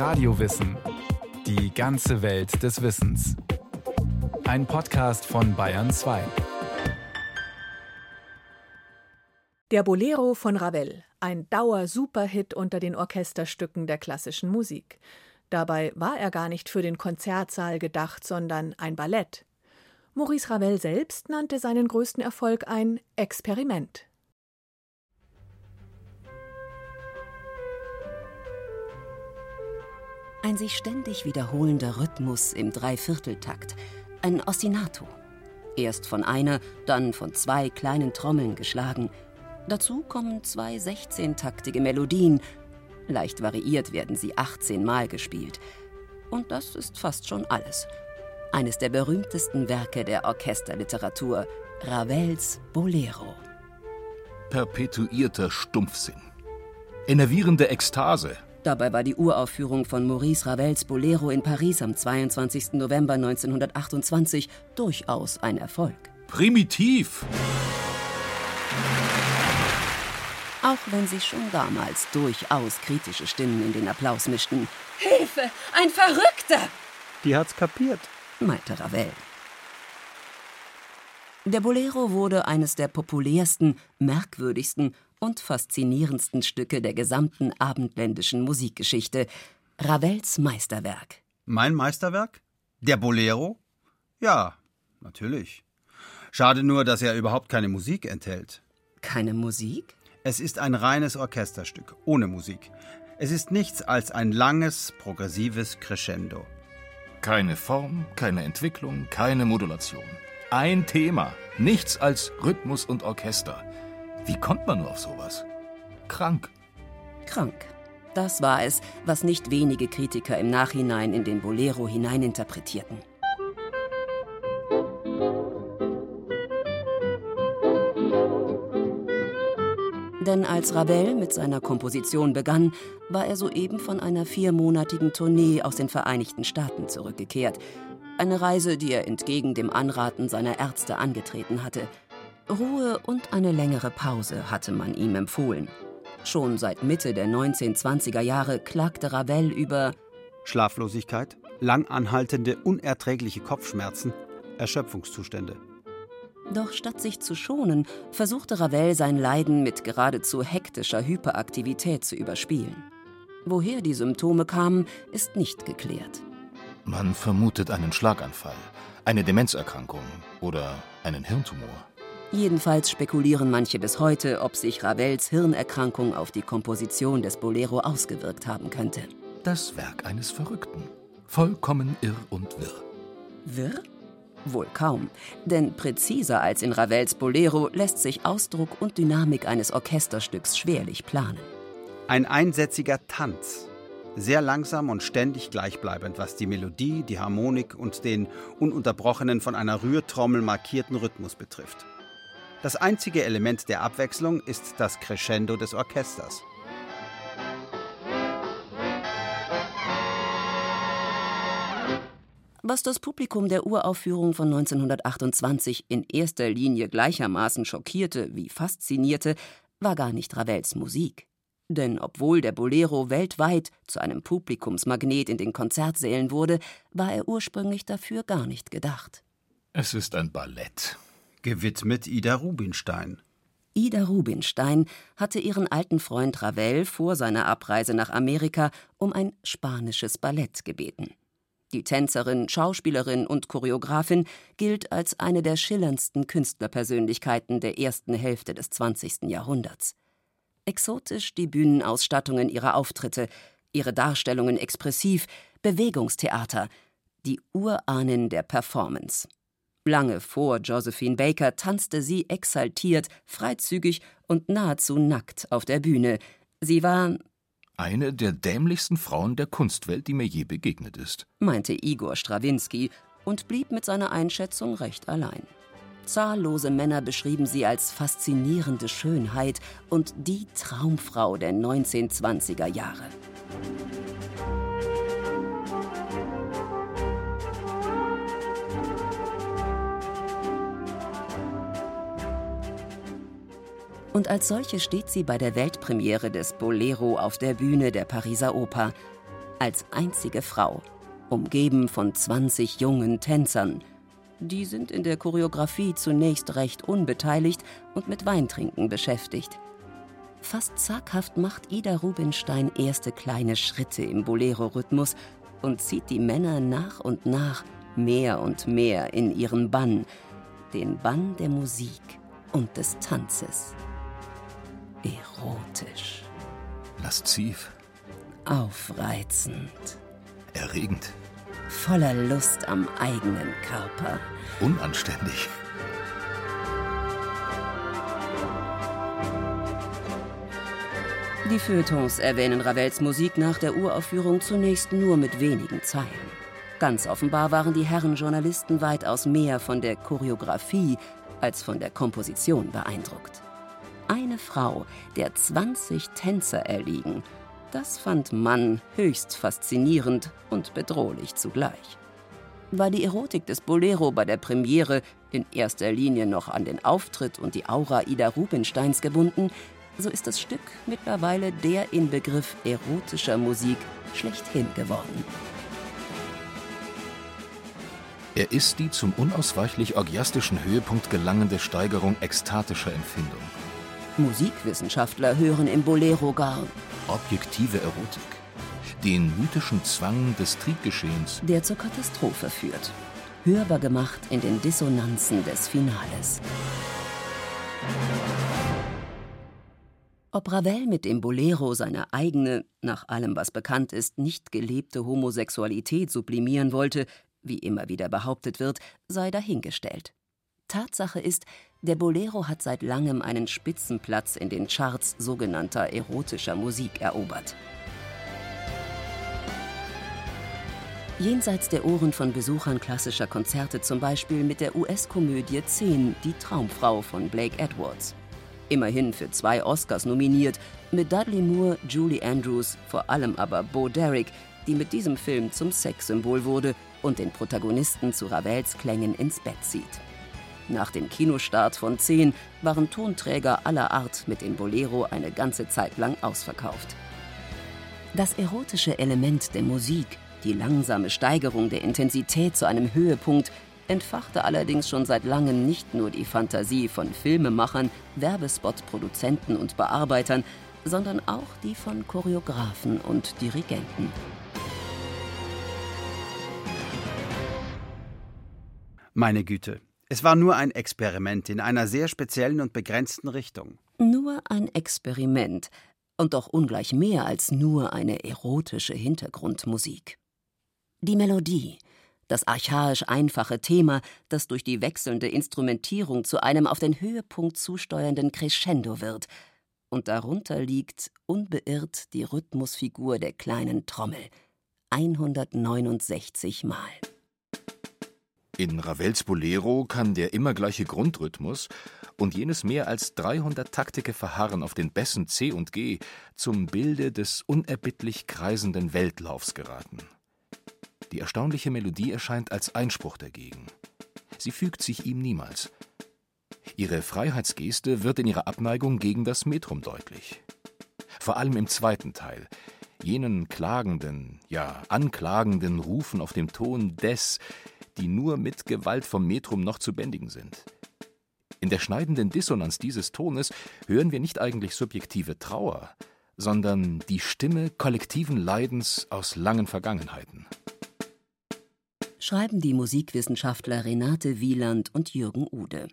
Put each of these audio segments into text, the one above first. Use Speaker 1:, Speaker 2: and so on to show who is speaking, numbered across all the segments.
Speaker 1: Radiowissen. Die ganze Welt des Wissens. Ein Podcast von Bayern 2.
Speaker 2: Der Bolero von Ravel, ein Dauer-Superhit unter den Orchesterstücken der klassischen Musik. Dabei war er gar nicht für den Konzertsaal gedacht, sondern ein Ballett. Maurice Ravel selbst nannte seinen größten Erfolg ein Experiment.
Speaker 3: Ein sich ständig wiederholender Rhythmus im Dreivierteltakt, ein Ostinato. Erst von einer, dann von zwei kleinen Trommeln geschlagen. Dazu kommen zwei 16-taktige Melodien. Leicht variiert werden sie 18 Mal gespielt. Und das ist fast schon alles. Eines der berühmtesten Werke der Orchesterliteratur, Ravels Bolero.
Speaker 4: Perpetuierter Stumpfsinn. Enervierende Ekstase,
Speaker 3: Dabei war die Uraufführung von Maurice Ravels Bolero in Paris am 22. November 1928 durchaus ein Erfolg.
Speaker 4: Primitiv!
Speaker 3: Auch wenn sich schon damals durchaus kritische Stimmen in den Applaus mischten.
Speaker 5: Hilfe! Ein Verrückter!
Speaker 6: Die hat's kapiert,
Speaker 3: meinte Ravel. Der Bolero wurde eines der populärsten, merkwürdigsten und faszinierendsten Stücke der gesamten abendländischen Musikgeschichte. Ravels Meisterwerk.
Speaker 6: Mein Meisterwerk? Der Bolero? Ja, natürlich. Schade nur, dass er überhaupt keine Musik enthält.
Speaker 3: Keine Musik?
Speaker 6: Es ist ein reines Orchesterstück, ohne Musik. Es ist nichts als ein langes, progressives Crescendo.
Speaker 4: Keine Form, keine Entwicklung, keine Modulation. Ein Thema, nichts als Rhythmus und Orchester. Wie kommt man nur auf sowas? Krank.
Speaker 3: Krank. Das war es, was nicht wenige Kritiker im Nachhinein in den Bolero hineininterpretierten. Denn als Ravel mit seiner Komposition begann, war er soeben von einer viermonatigen Tournee aus den Vereinigten Staaten zurückgekehrt. Eine Reise, die er entgegen dem Anraten seiner Ärzte angetreten hatte. Ruhe und eine längere Pause hatte man ihm empfohlen. Schon seit Mitte der 1920er Jahre klagte Ravel über
Speaker 6: Schlaflosigkeit, langanhaltende, unerträgliche Kopfschmerzen, Erschöpfungszustände.
Speaker 3: Doch statt sich zu schonen, versuchte Ravel sein Leiden mit geradezu hektischer Hyperaktivität zu überspielen. Woher die Symptome kamen, ist nicht geklärt.
Speaker 4: Man vermutet einen Schlaganfall, eine Demenzerkrankung oder einen Hirntumor.
Speaker 3: Jedenfalls spekulieren manche bis heute, ob sich Ravels Hirnerkrankung auf die Komposition des Bolero ausgewirkt haben könnte.
Speaker 4: Das Werk eines Verrückten. Vollkommen irr und wirr.
Speaker 3: Wirr? Wohl kaum, denn präziser als in Ravels Bolero lässt sich Ausdruck und Dynamik eines Orchesterstücks schwerlich planen.
Speaker 6: Ein einsätziger Tanz. Sehr langsam und ständig gleichbleibend, was die Melodie, die Harmonik und den ununterbrochenen von einer Rührtrommel markierten Rhythmus betrifft. Das einzige Element der Abwechslung ist das Crescendo des Orchesters.
Speaker 3: Was das Publikum der Uraufführung von 1928 in erster Linie gleichermaßen schockierte wie faszinierte, war gar nicht Ravels Musik. Denn obwohl der Bolero weltweit zu einem Publikumsmagnet in den Konzertsälen wurde, war er ursprünglich dafür gar nicht gedacht.
Speaker 4: Es ist ein Ballett.
Speaker 6: Gewidmet Ida Rubinstein.
Speaker 3: Ida Rubinstein hatte ihren alten Freund Ravel vor seiner Abreise nach Amerika um ein spanisches Ballett gebeten. Die Tänzerin, Schauspielerin und Choreografin gilt als eine der schillerndsten Künstlerpersönlichkeiten der ersten Hälfte des 20. Jahrhunderts. Exotisch die Bühnenausstattungen ihrer Auftritte, ihre Darstellungen expressiv, Bewegungstheater, die Urahnen der Performance. Lange vor Josephine Baker tanzte sie exaltiert, freizügig und nahezu nackt auf der Bühne. Sie war
Speaker 4: eine der dämlichsten Frauen der Kunstwelt, die mir je begegnet ist,
Speaker 3: meinte Igor Strawinski und blieb mit seiner Einschätzung recht allein. Zahllose Männer beschrieben sie als faszinierende Schönheit und die Traumfrau der 1920er Jahre. Und als solche steht sie bei der Weltpremiere des Bolero auf der Bühne der Pariser Oper. als einzige Frau, umgeben von 20 jungen Tänzern. Die sind in der Choreografie zunächst recht unbeteiligt und mit Weintrinken beschäftigt. Fast zaghaft macht Ida Rubinstein erste kleine Schritte im Bolero-Rhythmus und zieht die Männer nach und nach mehr und mehr in ihren Bann, den Bann der Musik und des Tanzes. Erotisch.
Speaker 4: Lasziv.
Speaker 3: Aufreizend.
Speaker 4: Erregend.
Speaker 3: Voller Lust am eigenen Körper.
Speaker 4: Unanständig.
Speaker 3: Die Feuilletons erwähnen Ravels Musik nach der Uraufführung zunächst nur mit wenigen Zeilen. Ganz offenbar waren die Herren Journalisten weitaus mehr von der Choreografie als von der Komposition beeindruckt. Frau, der 20 Tänzer erliegen, das fand Mann höchst faszinierend und bedrohlich zugleich. War die Erotik des Bolero bei der Premiere in erster Linie noch an den Auftritt und die Aura Ida Rubinsteins gebunden, so ist das Stück mittlerweile der Inbegriff erotischer Musik schlechthin geworden.
Speaker 4: Er ist die zum unausweichlich orgiastischen Höhepunkt gelangende Steigerung ekstatischer Empfindung.
Speaker 3: Musikwissenschaftler hören im Bolero gar
Speaker 4: objektive Erotik, den mythischen Zwang des Triebgeschehens,
Speaker 3: der zur Katastrophe führt, hörbar gemacht in den Dissonanzen des Finales. Ob Ravel mit dem Bolero seine eigene, nach allem was bekannt ist, nicht gelebte Homosexualität sublimieren wollte, wie immer wieder behauptet wird, sei dahingestellt. Tatsache ist, der Bolero hat seit langem einen Spitzenplatz in den Charts sogenannter erotischer Musik erobert. Jenseits der Ohren von Besuchern klassischer Konzerte zum Beispiel mit der US-Komödie 10 Die Traumfrau von Blake Edwards immerhin für zwei Oscars nominiert, mit Dudley Moore, Julie Andrews, vor allem aber Bo Derek, die mit diesem Film zum Sexsymbol wurde und den Protagonisten zu Ravels Klängen ins Bett zieht. Nach dem Kinostart von 10 waren Tonträger aller Art mit dem Bolero eine ganze Zeit lang ausverkauft. Das erotische Element der Musik, die langsame Steigerung der Intensität zu einem Höhepunkt, entfachte allerdings schon seit langem nicht nur die Fantasie von Filmemachern, Werbespot-Produzenten und Bearbeitern, sondern auch die von Choreografen und Dirigenten.
Speaker 6: Meine Güte, es war nur ein Experiment in einer sehr speziellen und begrenzten Richtung.
Speaker 3: Nur ein Experiment und doch ungleich mehr als nur eine erotische Hintergrundmusik. Die Melodie, das archaisch einfache Thema, das durch die wechselnde Instrumentierung zu einem auf den Höhepunkt zusteuernden Crescendo wird. Und darunter liegt unbeirrt die Rhythmusfigur der kleinen Trommel. 169 Mal.
Speaker 4: In Ravels Bolero kann der immer gleiche Grundrhythmus und jenes mehr als 300 taktige Verharren auf den Bässen C und G zum Bilde des unerbittlich kreisenden Weltlaufs geraten. Die erstaunliche Melodie erscheint als Einspruch dagegen. Sie fügt sich ihm niemals. Ihre Freiheitsgeste wird in ihrer Abneigung gegen das Metrum deutlich. Vor allem im zweiten Teil, jenen klagenden, ja anklagenden Rufen auf dem Ton des, die nur mit Gewalt vom Metrum noch zu bändigen sind. In der schneidenden Dissonanz dieses Tones hören wir nicht eigentlich subjektive Trauer, sondern die Stimme kollektiven Leidens aus langen Vergangenheiten
Speaker 3: schreiben die Musikwissenschaftler Renate Wieland und Jürgen Ude.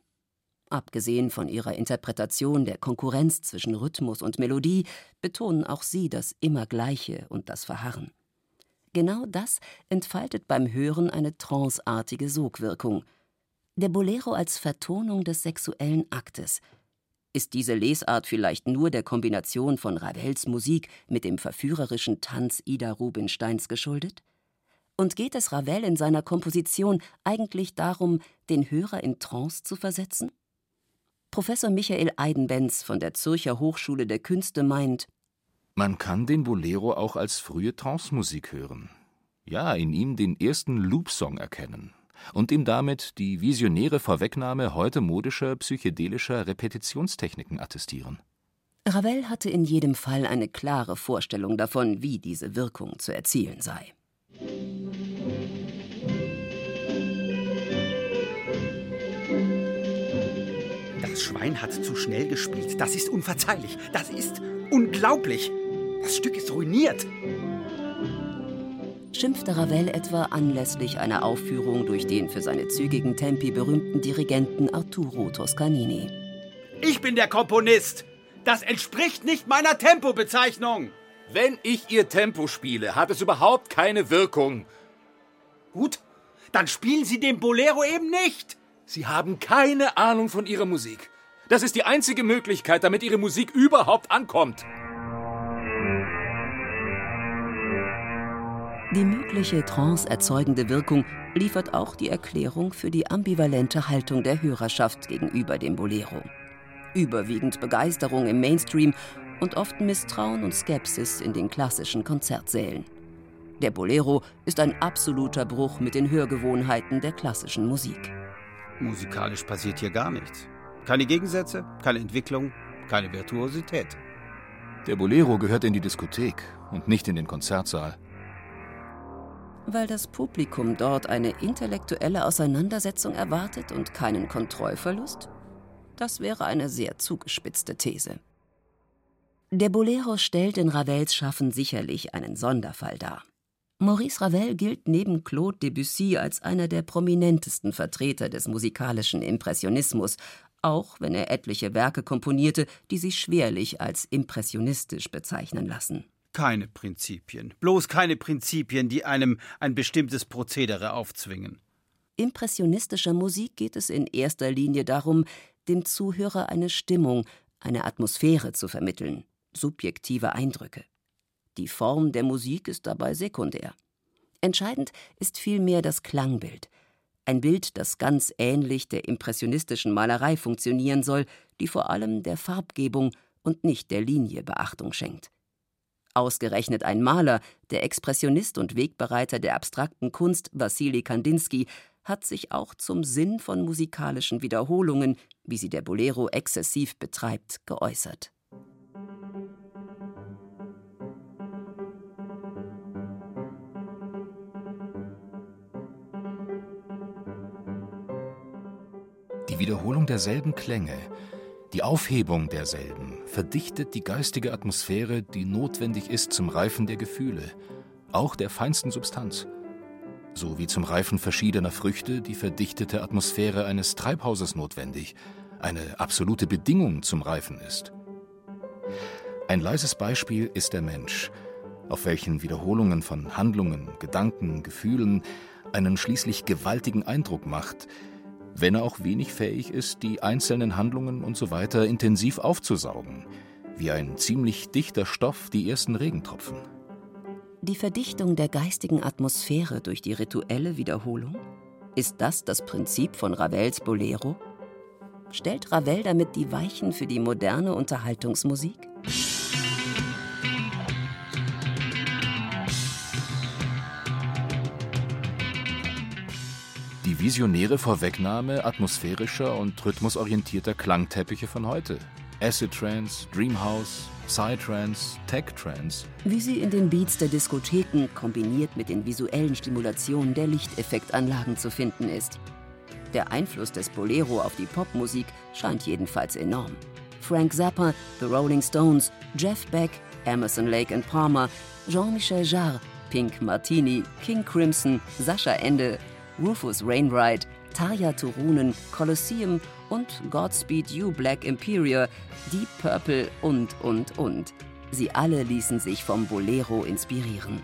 Speaker 3: Abgesehen von ihrer Interpretation der Konkurrenz zwischen Rhythmus und Melodie betonen auch sie das Immergleiche und das Verharren. Genau das entfaltet beim Hören eine tranceartige Sogwirkung. Der Bolero als Vertonung des sexuellen Aktes. Ist diese Lesart vielleicht nur der Kombination von Ravels Musik mit dem verführerischen Tanz Ida Rubinsteins geschuldet? Und geht es Ravel in seiner Komposition eigentlich darum, den Hörer in Trance zu versetzen? Professor Michael Eidenbenz von der Zürcher Hochschule der Künste meint,
Speaker 4: man kann den Bolero auch als frühe Trance-Musik hören. Ja, in ihm den ersten Loop-Song erkennen und ihm damit die visionäre Vorwegnahme heute modischer psychedelischer Repetitionstechniken attestieren.
Speaker 3: Ravel hatte in jedem Fall eine klare Vorstellung davon, wie diese Wirkung zu erzielen sei.
Speaker 6: Das Schwein hat zu schnell gespielt. Das ist unverzeihlich. Das ist unglaublich. Das Stück ist ruiniert.
Speaker 3: Schimpfte Ravel etwa anlässlich einer Aufführung durch den für seine zügigen Tempi berühmten Dirigenten Arturo Toscanini.
Speaker 6: Ich bin der Komponist. Das entspricht nicht meiner Tempobezeichnung.
Speaker 7: Wenn ich Ihr Tempo spiele, hat es überhaupt keine Wirkung.
Speaker 6: Gut, dann spielen Sie den Bolero eben nicht.
Speaker 7: Sie haben keine Ahnung von Ihrer Musik. Das ist die einzige Möglichkeit, damit Ihre Musik überhaupt ankommt.
Speaker 3: Die mögliche tranceerzeugende Wirkung liefert auch die Erklärung für die ambivalente Haltung der Hörerschaft gegenüber dem Bolero überwiegend Begeisterung im Mainstream und oft Misstrauen und Skepsis in den klassischen Konzertsälen. Der Bolero ist ein absoluter Bruch mit den Hörgewohnheiten der klassischen Musik.
Speaker 6: Musikalisch passiert hier gar nichts. Keine Gegensätze, keine Entwicklung, keine Virtuosität.
Speaker 4: Der Bolero gehört in die Diskothek und nicht in den Konzertsaal.
Speaker 3: Weil das Publikum dort eine intellektuelle Auseinandersetzung erwartet und keinen Kontrollverlust? Das wäre eine sehr zugespitzte These. Der Bolero stellt in Ravels Schaffen sicherlich einen Sonderfall dar. Maurice Ravel gilt neben Claude Debussy als einer der prominentesten Vertreter des musikalischen Impressionismus, auch wenn er etliche Werke komponierte, die sich schwerlich als impressionistisch bezeichnen lassen.
Speaker 6: Keine Prinzipien, bloß keine Prinzipien, die einem ein bestimmtes Prozedere aufzwingen.
Speaker 3: Impressionistischer Musik geht es in erster Linie darum, dem Zuhörer eine Stimmung, eine Atmosphäre zu vermitteln, subjektive Eindrücke. Die Form der Musik ist dabei sekundär. Entscheidend ist vielmehr das Klangbild, ein Bild, das ganz ähnlich der impressionistischen Malerei funktionieren soll, die vor allem der Farbgebung und nicht der Linie Beachtung schenkt. Ausgerechnet ein Maler, der Expressionist und Wegbereiter der abstrakten Kunst Wassili Kandinsky, hat sich auch zum Sinn von musikalischen Wiederholungen, wie sie der Bolero exzessiv betreibt, geäußert.
Speaker 4: Die Wiederholung derselben Klänge, die Aufhebung derselben verdichtet die geistige Atmosphäre, die notwendig ist zum Reifen der Gefühle, auch der feinsten Substanz so wie zum Reifen verschiedener Früchte die verdichtete Atmosphäre eines Treibhauses notwendig, eine absolute Bedingung zum Reifen ist. Ein leises Beispiel ist der Mensch, auf welchen Wiederholungen von Handlungen, Gedanken, Gefühlen einen schließlich gewaltigen Eindruck macht, wenn er auch wenig fähig ist, die einzelnen Handlungen usw. So intensiv aufzusaugen, wie ein ziemlich dichter Stoff die ersten Regentropfen.
Speaker 3: Die Verdichtung der geistigen Atmosphäre durch die rituelle Wiederholung? Ist das das Prinzip von Ravels Bolero? Stellt Ravel damit die Weichen für die moderne Unterhaltungsmusik?
Speaker 4: Die visionäre Vorwegnahme atmosphärischer und rhythmusorientierter Klangteppiche von heute. Acid Trance, Dreamhouse, Psytrance, Tech-Trance.
Speaker 3: Wie sie in den Beats der Diskotheken kombiniert mit den visuellen Stimulationen der Lichteffektanlagen zu finden ist. Der Einfluss des Bolero auf die Popmusik scheint jedenfalls enorm. Frank Zappa, The Rolling Stones, Jeff Beck, Emerson Lake and Palmer, Jean-Michel Jarre, Pink Martini, King Crimson, Sascha Ende, Rufus Wainwright, Tarja Turunen, Colosseum und Godspeed You Black Imperial, Deep Purple und, und, und. Sie alle ließen sich vom Bolero inspirieren.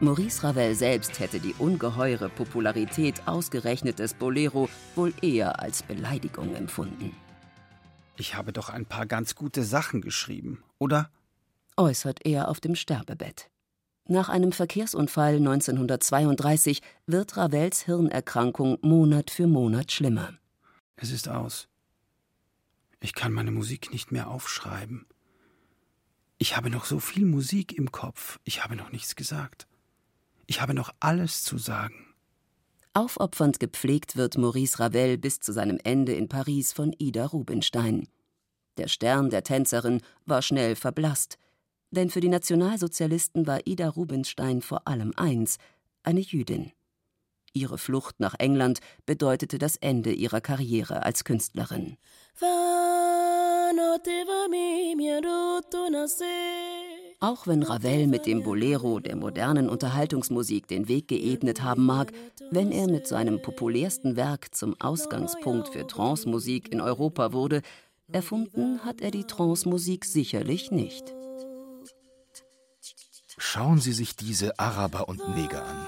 Speaker 3: Maurice Ravel selbst hätte die ungeheure Popularität ausgerechnet des Bolero wohl eher als Beleidigung empfunden.
Speaker 6: Ich habe doch ein paar ganz gute Sachen geschrieben, oder?
Speaker 3: äußert er auf dem Sterbebett. Nach einem Verkehrsunfall 1932 wird Ravels Hirnerkrankung Monat für Monat schlimmer.
Speaker 6: Es ist aus. Ich kann meine Musik nicht mehr aufschreiben. Ich habe noch so viel Musik im Kopf, ich habe noch nichts gesagt. Ich habe noch alles zu sagen.
Speaker 3: Aufopfernd gepflegt wird Maurice Ravel bis zu seinem Ende in Paris von Ida Rubinstein. Der Stern der Tänzerin war schnell verblasst, denn für die Nationalsozialisten war Ida Rubinstein vor allem eins eine Jüdin. Ihre Flucht nach England bedeutete das Ende ihrer Karriere als Künstlerin. Auch wenn Ravel mit dem Bolero der modernen Unterhaltungsmusik den Weg geebnet haben mag, wenn er mit seinem populärsten Werk zum Ausgangspunkt für Trance-Musik in Europa wurde, erfunden hat er die Trance-Musik sicherlich nicht.
Speaker 4: Schauen Sie sich diese Araber und Neger an,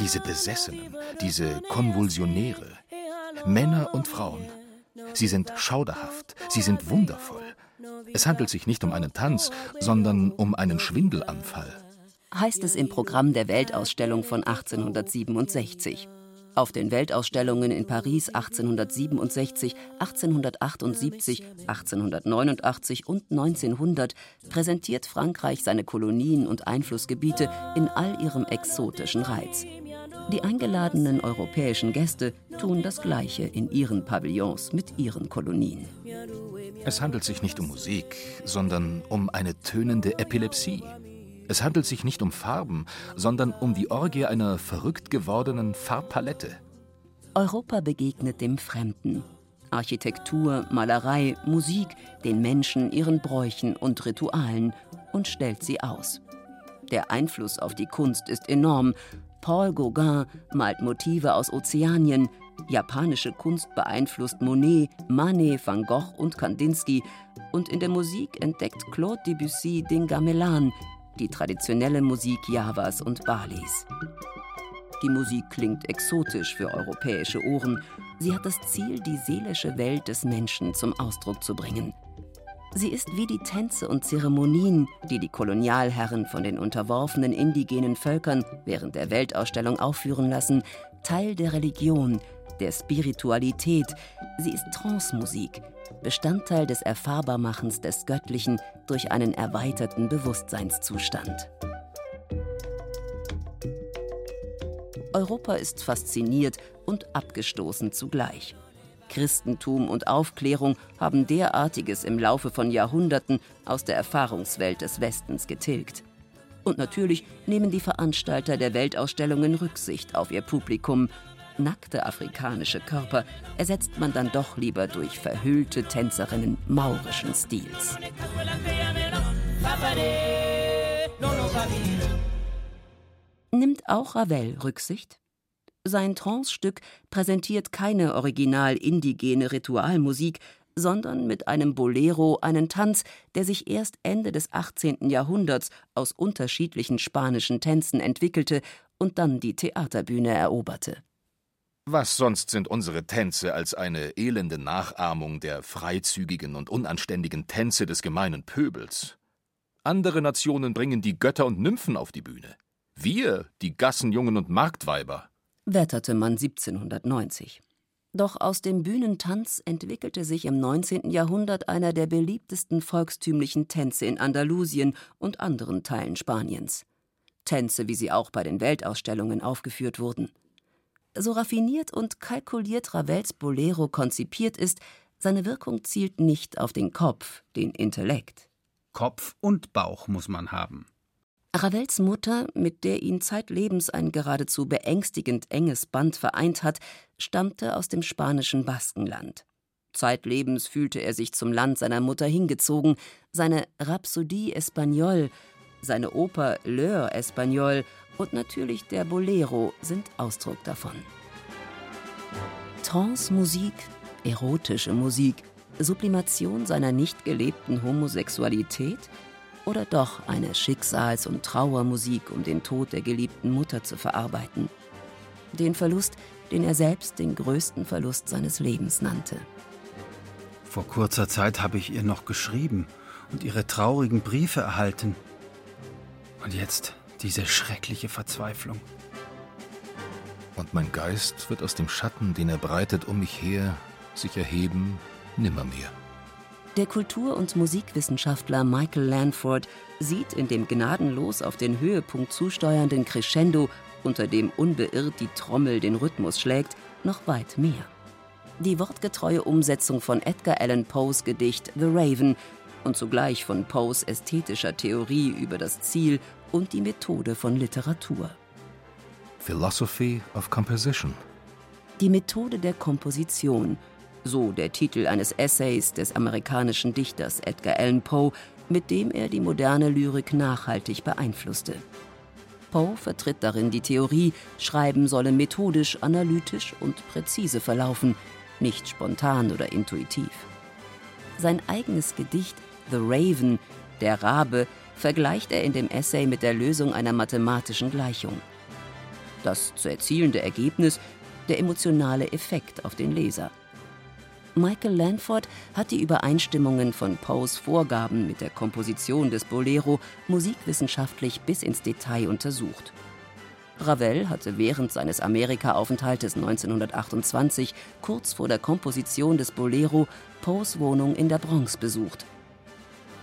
Speaker 4: diese Besessenen, diese Konvulsionäre, Männer und Frauen. Sie sind schauderhaft, sie sind wundervoll. Es handelt sich nicht um einen Tanz, sondern um einen Schwindelanfall.
Speaker 3: Heißt es im Programm der Weltausstellung von 1867. Auf den Weltausstellungen in Paris 1867, 1878, 1889 und 1900 präsentiert Frankreich seine Kolonien und Einflussgebiete in all ihrem exotischen Reiz. Die eingeladenen europäischen Gäste tun das Gleiche in ihren Pavillons mit ihren Kolonien.
Speaker 4: Es handelt sich nicht um Musik, sondern um eine tönende Epilepsie. Es handelt sich nicht um Farben, sondern um die Orgie einer verrückt gewordenen Farbpalette.
Speaker 3: Europa begegnet dem Fremden. Architektur, Malerei, Musik, den Menschen, ihren Bräuchen und Ritualen und stellt sie aus. Der Einfluss auf die Kunst ist enorm. Paul Gauguin malt Motive aus Ozeanien, Japanische Kunst beeinflusst Monet, Manet, Van Gogh und Kandinsky und in der Musik entdeckt Claude Debussy den Gamelan, die traditionelle Musik Javas und Balis. Die Musik klingt exotisch für europäische Ohren. Sie hat das Ziel, die seelische Welt des Menschen zum Ausdruck zu bringen. Sie ist wie die Tänze und Zeremonien, die die Kolonialherren von den unterworfenen indigenen Völkern während der Weltausstellung aufführen lassen, Teil der Religion, der Spiritualität. Sie ist Trance-Musik, Bestandteil des Erfahrbarmachens des Göttlichen durch einen erweiterten Bewusstseinszustand. Europa ist fasziniert und abgestoßen zugleich. Christentum und Aufklärung haben derartiges im Laufe von Jahrhunderten aus der Erfahrungswelt des Westens getilgt. Und natürlich nehmen die Veranstalter der Weltausstellungen Rücksicht auf ihr Publikum nackte afrikanische Körper ersetzt man dann doch lieber durch verhüllte Tänzerinnen maurischen Stils. Nimmt auch Ravel Rücksicht? Sein Trance-Stück präsentiert keine original indigene Ritualmusik, sondern mit einem Bolero einen Tanz, der sich erst Ende des 18. Jahrhunderts aus unterschiedlichen spanischen Tänzen entwickelte und dann die Theaterbühne eroberte.
Speaker 4: Was sonst sind unsere Tänze als eine elende Nachahmung der freizügigen und unanständigen Tänze des gemeinen Pöbels? Andere Nationen bringen die Götter und Nymphen auf die Bühne. Wir, die Gassenjungen und Marktweiber.
Speaker 3: Wetterte man 1790. Doch aus dem Bühnentanz entwickelte sich im 19. Jahrhundert einer der beliebtesten volkstümlichen Tänze in Andalusien und anderen Teilen Spaniens. Tänze, wie sie auch bei den Weltausstellungen aufgeführt wurden. So raffiniert und kalkuliert Ravels Bolero konzipiert ist, seine Wirkung zielt nicht auf den Kopf, den Intellekt.
Speaker 6: Kopf und Bauch muss man haben.
Speaker 3: Ravels Mutter, mit der ihn zeitlebens ein geradezu beängstigend enges Band vereint hat, stammte aus dem spanischen Baskenland. Zeitlebens fühlte er sich zum Land seiner Mutter hingezogen. Seine Rhapsodie Espagnole, seine Oper L'Heure Espagnole und natürlich der Bolero sind Ausdruck davon. Trance-Musik, erotische Musik, Sublimation seiner nicht gelebten Homosexualität oder doch eine Schicksals- und Trauermusik, um den Tod der geliebten Mutter zu verarbeiten. Den Verlust, den er selbst den größten Verlust seines Lebens nannte.
Speaker 6: Vor kurzer Zeit habe ich ihr noch geschrieben und ihre traurigen Briefe erhalten. Und jetzt diese schreckliche Verzweiflung.
Speaker 4: Und mein Geist wird aus dem Schatten, den er breitet um mich her, sich erheben, nimmermehr.
Speaker 3: Der Kultur- und Musikwissenschaftler Michael Lanford sieht in dem gnadenlos auf den Höhepunkt zusteuernden Crescendo, unter dem unbeirrt die Trommel den Rhythmus schlägt, noch weit mehr. Die wortgetreue Umsetzung von Edgar Allan Poes Gedicht The Raven und zugleich von Poes ästhetischer Theorie über das Ziel und die Methode von Literatur.
Speaker 4: Philosophy of Composition.
Speaker 3: Die Methode der Komposition, so der Titel eines Essays des amerikanischen Dichters Edgar Allan Poe, mit dem er die moderne Lyrik nachhaltig beeinflusste. Poe vertritt darin die Theorie, Schreiben solle methodisch, analytisch und präzise verlaufen, nicht spontan oder intuitiv. Sein eigenes Gedicht The Raven, der Rabe, vergleicht er in dem Essay mit der Lösung einer mathematischen Gleichung. Das zu erzielende Ergebnis der emotionale Effekt auf den Leser. Michael Lanford hat die Übereinstimmungen von Poes Vorgaben mit der Komposition des Bolero musikwissenschaftlich bis ins Detail untersucht. Ravel hatte während seines Amerika-Aufenthaltes 1928 kurz vor der Komposition des Bolero Poes Wohnung in der Bronx besucht.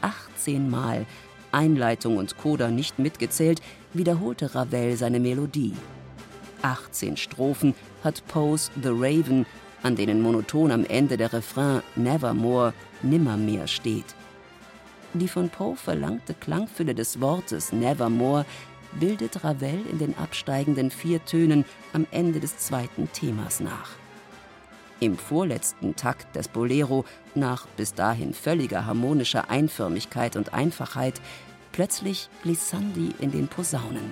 Speaker 3: 18 Mal, Einleitung und Coda nicht mitgezählt, wiederholte Ravel seine Melodie. 18 Strophen hat Poes The Raven an denen monoton am Ende der Refrain Nevermore, nimmermehr steht. Die von Poe verlangte Klangfülle des Wortes Nevermore bildet Ravel in den absteigenden vier Tönen am Ende des zweiten Themas nach. Im vorletzten Takt des Bolero, nach bis dahin völliger harmonischer Einförmigkeit und Einfachheit, plötzlich Glissandi in den Posaunen.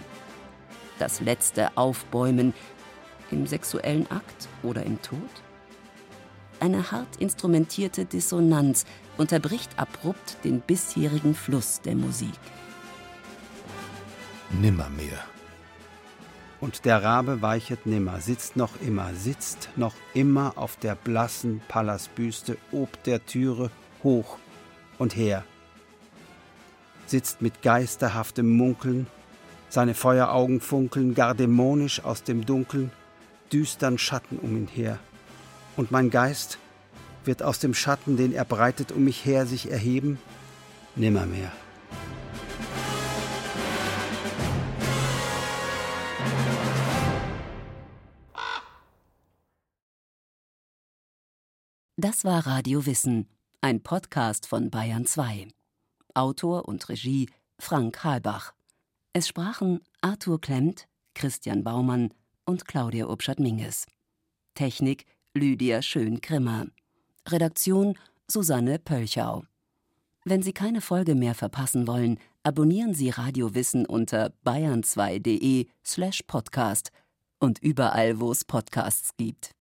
Speaker 3: Das letzte Aufbäumen im sexuellen Akt oder im Tod? eine hart instrumentierte Dissonanz unterbricht abrupt den bisherigen Fluss der Musik.
Speaker 4: Nimmermehr.
Speaker 6: Und der Rabe weichet nimmer, sitzt noch immer, sitzt noch immer auf der blassen Pallasbüste ob der Türe hoch und her. Sitzt mit geisterhaftem Munkeln, seine Feueraugen funkeln gar dämonisch aus dem Dunkeln, düstern Schatten um ihn her und mein Geist wird aus dem Schatten, den er breitet um mich her, sich erheben? Nimmermehr.
Speaker 3: Das war Radio Wissen, ein Podcast von Bayern 2. Autor und Regie Frank Halbach. Es sprachen Arthur Klemmt, Christian Baumann und Claudia Obschat-Minges. Technik Lydia Schön-Grimmer. Redaktion Susanne Pölchau. Wenn Sie keine Folge mehr verpassen wollen, abonnieren Sie Radio Wissen unter bayern2.de slash podcast und überall, wo es Podcasts gibt.